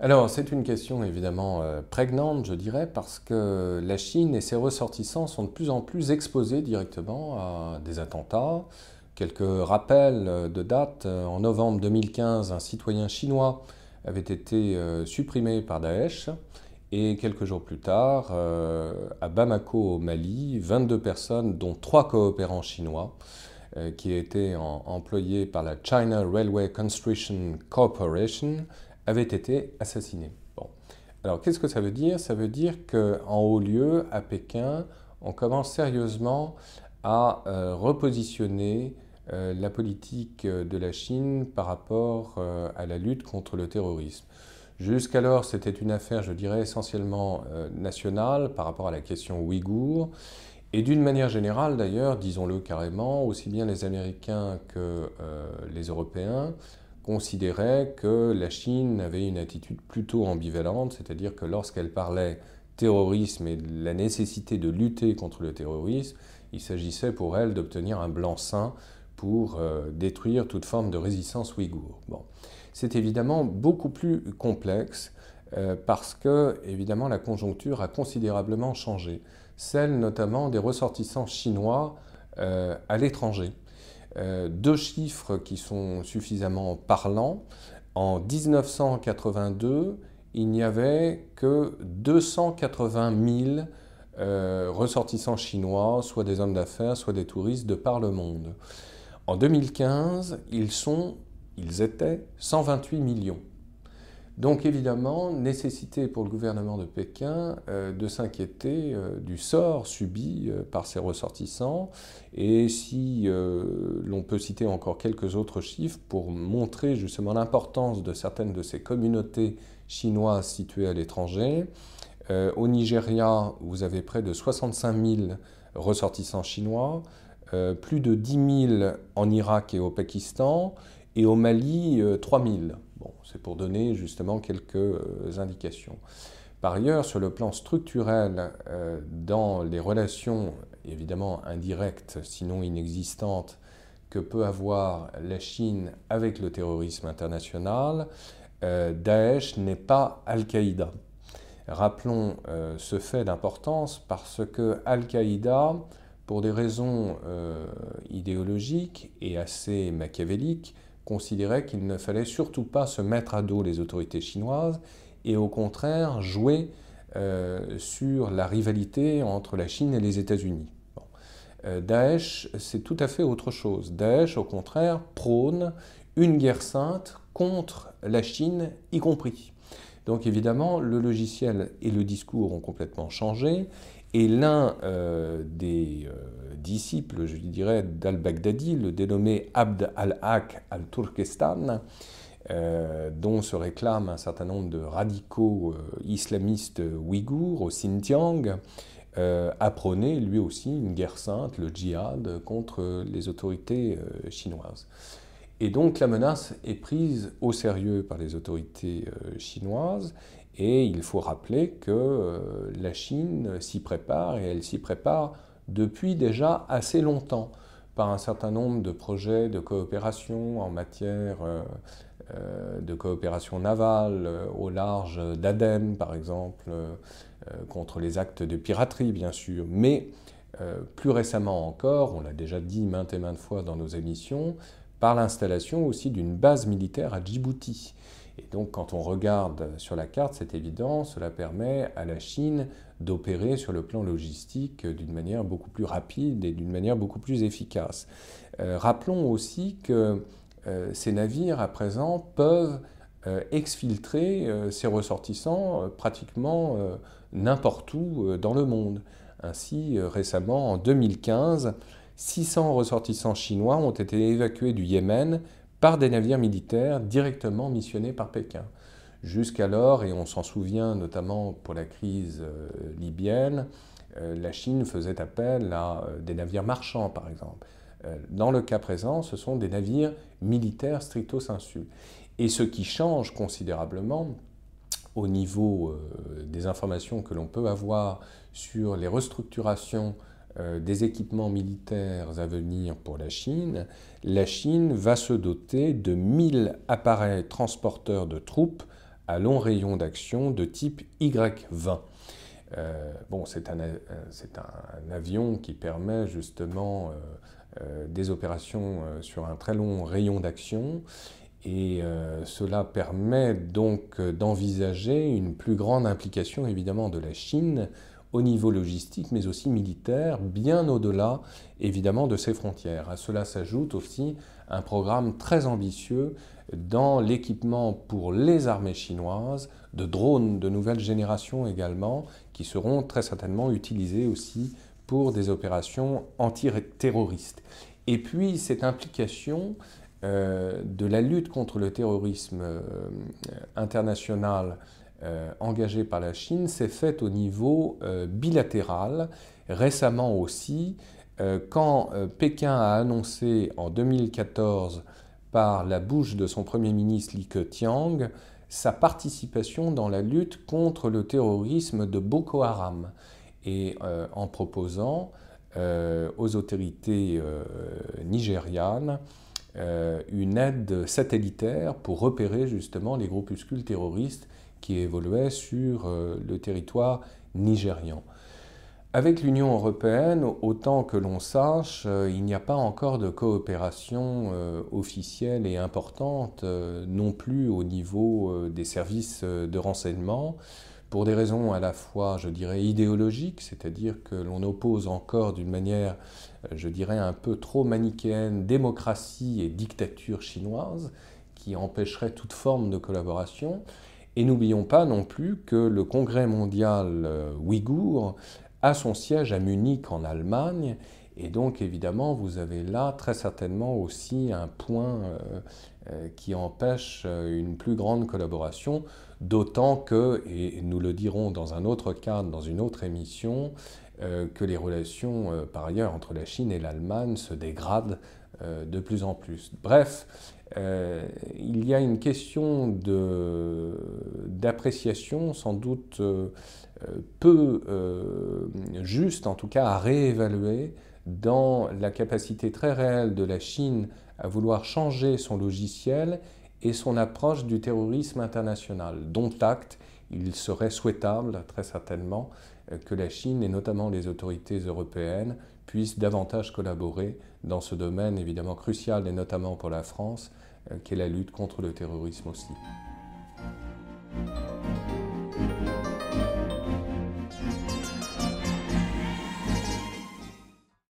Alors, c'est une question évidemment euh, prégnante, je dirais, parce que la Chine et ses ressortissants sont de plus en plus exposés directement à des attentats. Quelques rappels de date. En novembre 2015, un citoyen chinois avait été euh, supprimé par Daesh. Et quelques jours plus tard, euh, à Bamako, au Mali, 22 personnes, dont trois coopérants chinois, qui étaient employés par la China Railway Construction Corporation, avait été assassiné. Bon. Alors qu'est-ce que ça veut dire? Ça veut dire qu'en haut lieu, à Pékin, on commence sérieusement à euh, repositionner euh, la politique de la Chine par rapport euh, à la lutte contre le terrorisme. Jusqu'alors, c'était une affaire, je dirais, essentiellement nationale par rapport à la question ouïghour. Et d'une manière générale, d'ailleurs, disons-le carrément, aussi bien les Américains que les Européens considérait que la Chine avait une attitude plutôt ambivalente, c'est-à-dire que lorsqu'elle parlait terrorisme et de la nécessité de lutter contre le terrorisme, il s'agissait pour elle d'obtenir un blanc-seing pour euh, détruire toute forme de résistance ouïghour. C'est évidemment beaucoup plus complexe euh, parce que, évidemment, la conjoncture a considérablement changé, celle notamment des ressortissants chinois euh, à l'étranger. Euh, deux chiffres qui sont suffisamment parlants. En 1982, il n'y avait que 280 000 euh, ressortissants chinois, soit des hommes d'affaires, soit des touristes de par le monde. En 2015, ils sont, ils étaient 128 millions. Donc évidemment, nécessité pour le gouvernement de Pékin euh, de s'inquiéter euh, du sort subi euh, par ses ressortissants. Et si l'on peut citer encore quelques autres chiffres pour montrer justement l'importance de certaines de ces communautés chinoises situées à l'étranger, au Nigeria, vous avez près de 65 000 ressortissants chinois, plus de 10 000 en Irak et au Pakistan, et au Mali, 3 000. C'est pour donner justement quelques euh, indications. Par ailleurs, sur le plan structurel, euh, dans les relations évidemment indirectes, sinon inexistantes, que peut avoir la Chine avec le terrorisme international, euh, Daesh n'est pas Al-Qaïda. Rappelons ce fait d'importance parce que Al-Qaïda, pour des raisons idéologiques et assez machiavéliques, considérait qu'il ne fallait surtout pas se mettre à dos les autorités chinoises et au contraire jouer euh, sur la rivalité entre la Chine et les États-Unis. Euh, Daesh, c'est tout à fait autre chose. Daesh, au contraire, prône une guerre sainte contre la Chine y compris. Donc évidemment, le logiciel et le discours ont complètement changé et l'un euh, des euh, disciples, je dirais, d'al-Baghdadi, le dénommé Abd al-Haq al-Turkestan, euh, dont se réclament un certain nombre de radicaux islamistes ouïghours au Xinjiang, a prôné lui aussi une guerre sainte, le djihad, contre les autorités chinoises. Et donc la menace est prise au sérieux par les autorités chinoises et il faut rappeler que euh, la Chine s'y prépare, et elle s'y prépare depuis déjà assez longtemps, par un certain nombre de projets de coopération en matière euh, euh, de coopération navale au large d'Aden, par exemple, contre les actes de piraterie, bien sûr. Mais plus récemment encore, on l'a déjà dit maintes et maintes fois dans nos émissions, par l'installation aussi d'une base militaire à Djibouti. Et donc quand on regarde sur la carte, c'est évident, cela permet à la Chine d'opérer sur le plan logistique d'une manière beaucoup plus rapide et d'une manière beaucoup plus efficace. Euh, rappelons aussi que euh, ces navires à présent peuvent euh, exfiltrer ces ressortissants pratiquement n'importe où dans le monde. Ainsi, récemment, en 2015, 600 ressortissants chinois ont été évacués du Yémen par des navires militaires directement missionnés par Pékin. Jusqu'alors, et on s'en souvient notamment pour la crise euh, libyenne, euh, la Chine faisait appel à euh, des navires marchands, par exemple. Dans le cas présent, ce sont des navires militaires stricto sensu. Et ce qui change considérablement au niveau des informations que l'on peut avoir sur les restructurations euh, des équipements militaires à venir pour la Chine, la Chine va se doter de 1000 appareils transporteurs de troupes à long rayon d'action de type Y-20. bon, c'est un, un, avion qui permet justement des opérations sur un très long rayon d'action et cela permet donc d'envisager une plus grande implication évidemment de la Chine au niveau logistique, mais aussi militaire, bien au-delà évidemment de ses frontières. À cela s'ajoute aussi un programme très ambitieux dans l'équipement pour les armées chinoises, de drones de nouvelle génération également, qui seront très certainement utilisés aussi pour des opérations antiterroristes. Et puis cette implication euh, de la lutte contre le terrorisme euh, international euh, engagée par la Chine s'est faite au niveau euh, bilatéral. Récemment aussi, euh, quand Pékin a annoncé en 2014 par la bouche de son Premier ministre Li Keqiang sa participation dans la lutte contre le terrorisme de Boko Haram et en proposant aux autorités nigérianes une aide satellitaire pour repérer justement les groupuscules terroristes qui évoluait sur euh, le territoire nigérian. Avec l'Union européenne, autant que l'on sache, euh, il n'y a pas encore de coopération euh, officielle et importante non plus au niveau des services de renseignement, pour des raisons à la fois, je dirais, idéologiques, c'est-à-dire que l'on oppose encore d'une manière, je dirais, un peu trop manichéenne démocratie et dictature chinoise, qui empêcherait toute forme de collaboration, et n'oublions pas non plus que le Congrès mondial euh, ouïghour a son siège à Munich en Allemagne. Et donc évidemment, vous avez là très certainement aussi un point euh, euh, qui empêche une plus grande collaboration, d'autant que, et nous le dirons dans un autre cadre, dans une autre émission, que les relations par ailleurs entre la Chine et l'Allemagne se dégradent de plus en plus. Bref, euh, il y a une question d'appréciation sans doute euh, peu euh, juste, en tout cas à réévaluer dans la capacité très réelle de la Chine à vouloir changer son logiciel et son approche du terrorisme international, dont acte il serait souhaitable très certainement que la Chine et notamment les autorités européennes puissent davantage collaborer dans ce domaine évidemment crucial et notamment pour la France, euh, qu'est la lutte contre le terrorisme aussi.